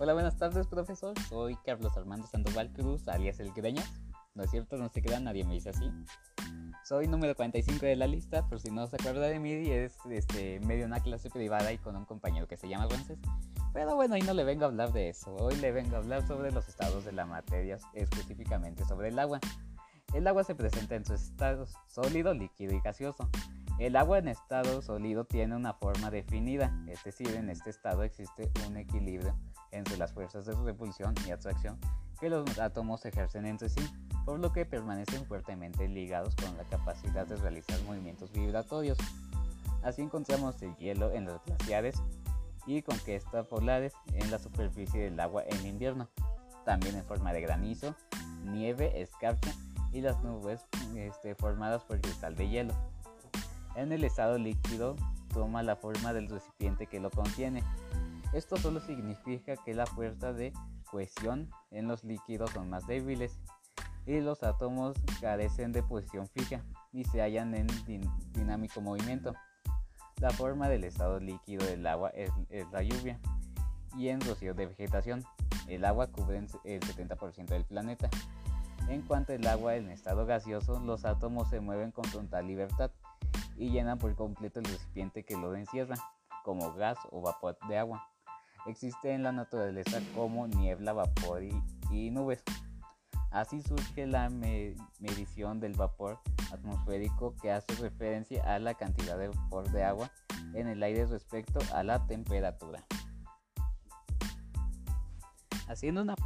Hola, buenas tardes, profesor. Soy Carlos Armando Sandoval Cruz, alias El Greñas. No es cierto, no se queda, nadie me dice así. Soy número 45 de la lista, por si no se acuerda de mí, es este, medio una clase privada y con un compañero que se llama Wences. Pero bueno, hoy no le vengo a hablar de eso. Hoy le vengo a hablar sobre los estados de la materia, específicamente sobre el agua. El agua se presenta en sus estados sólido, líquido y gaseoso. El agua en estado sólido tiene una forma definida, es decir, en este estado existe un equilibrio entre las fuerzas de repulsión y atracción que los átomos ejercen entre sí, por lo que permanecen fuertemente ligados con la capacidad de realizar movimientos vibratorios. Así encontramos el hielo en los glaciares y conquistas polares en la superficie del agua en invierno, también en forma de granizo, nieve, escarcha y las nubes este, formadas por cristal de hielo. En el estado líquido toma la forma del recipiente que lo contiene. Esto solo significa que la fuerza de cohesión en los líquidos son más débiles y los átomos carecen de posición fija y se hallan en dinámico movimiento. La forma del estado líquido del agua es, la lluvia y en rocío de vegetación. El agua cubre el 70% del planeta. En cuanto al agua en estado gaseoso, los átomos se mueven con total libertad y llenan por completo el recipiente que lo encierra, como gas o vapor de agua. Existe en la naturaleza como niebla, vapor y, nubes. Así surge la medición del vapor atmosférico que hace referencia a la cantidad de vapor de agua en el aire respecto a la temperatura. Haciendo una,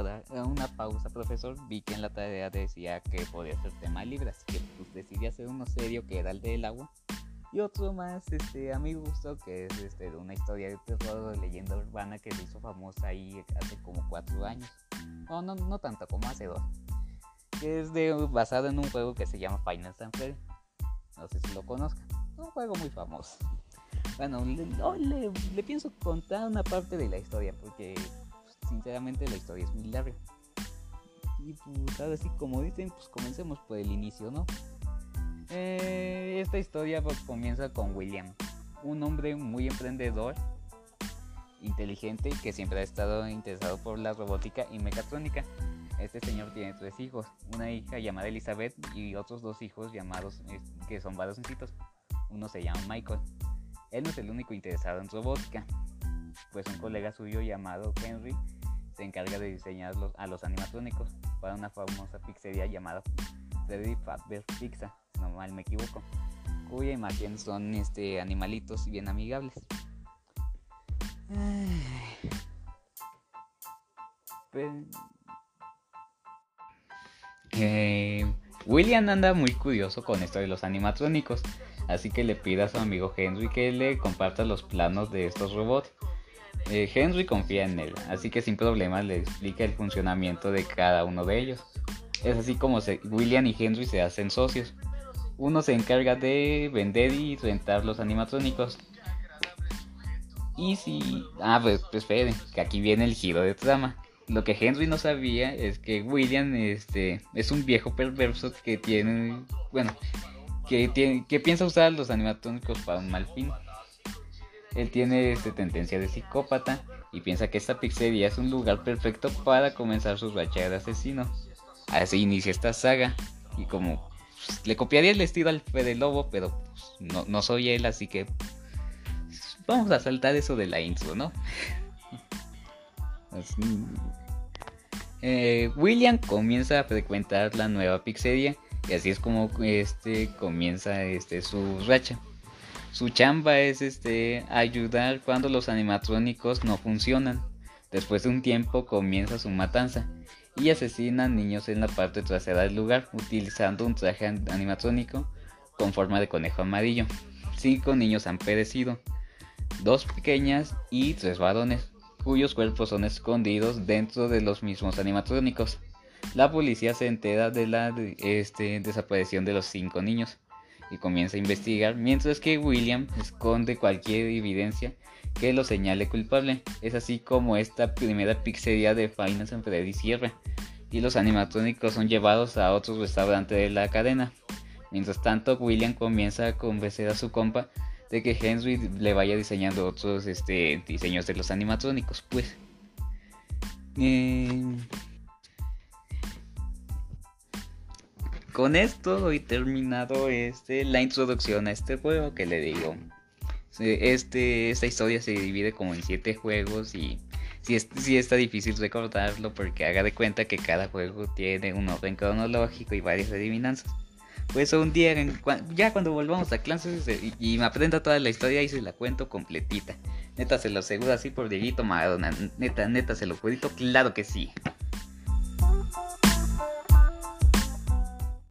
una pausa, profesor, vi que en la tarea decía que podía ser tema libre, así que pues, decidí hacer uno serio que era el del agua y otro más, este, a mi gusto, que es este, de una historia de terror de leyenda urbana que se hizo famosa ahí hace como cuatro años. No, no, no tanto como hace dos. Que es de, basado en un juego que se llama Final Fantasy. No sé si lo conozcan. Un juego muy famoso. Bueno, le, le, pienso contar una parte de la historia porque pues, sinceramente la historia es muy larga. Y pues ahora sí, como dicen, pues comencemos por el inicio, ¿no? Esta historia pues, comienza con William, un hombre muy emprendedor, inteligente que siempre ha estado interesado por la robótica y mecatrónica. Este señor tiene tres hijos, una hija llamada Elizabeth y otros dos hijos llamados que son varoncitos. Uno se llama Michael. Él no es el único interesado en robótica, pues un colega suyo llamado Henry se encarga de diseñar a los animatrónicos para una famosa pizzería llamada Freddy Fazbear Pizza no mal me equivoco, cuya imagen son este, animalitos bien amigables. Eh, William anda muy curioso con esto de los animatrónicos, así que le pide a su amigo Henry que le comparta los planos de estos robots. Eh, Henry confía en él, así que sin problemas le explica el funcionamiento de cada uno de ellos. Es así como William y Henry se hacen socios uno se encarga de vender y rentar los animatrónicos. Y si... Ah, pues, pues esperen, que aquí viene el giro de trama. Lo que Henry no sabía es que William este, es un viejo perverso que tiene... Bueno, que, tiene, que piensa usar los animatrónicos para un mal fin. Él tiene este, tendencia de psicópata y piensa que esta pizzería es un lugar perfecto para comenzar su racha de asesino. Así inicia esta saga y como pues, le copiaría el estilo al Fede Lobo, pero pues, no, soy él, así que vamos a saltar eso de la intro, ¿no? Eh, William comienza a frecuentar la nueva pizzería y así es como este comienza este su racha. Su chamba es este ayudar cuando los animatrónicos no funcionan. Después de un tiempo comienza su matanza y asesinan niños en la parte trasera del lugar utilizando un traje animatrónico con forma de conejo amarillo. Cinco niños han perecido, dos pequeñas y tres varones, cuyos cuerpos son escondidos dentro de los mismos animatrónicos. La policía se entera de la este, desaparición de los cinco niños y comienza a investigar, mientras que William esconde cualquier evidencia que lo señale culpable. Es así como esta primera pizzería de Finance and Freddy cierra y los animatrónicos son llevados a otro restaurante de la cadena. Mientras tanto, William comienza a convencer a su compa de que Henry le vaya diseñando otros este, diseños de los animatrónicos, pues. Eh, con esto he terminado este, la introducción a este juego que le digo. Este, esta historia se divide como en siete juegos y si sí está difícil recordarlo porque haga de cuenta que cada juego tiene un orden cronológico y varias adivinanzas. Pues un día, ya cuando volvamos a clases eh, y, me aprenda toda la historia y se la cuento completita. Neta, se lo aseguro así por Dieguito Maradona. Neta, neta, se lo cuento, claro que sí.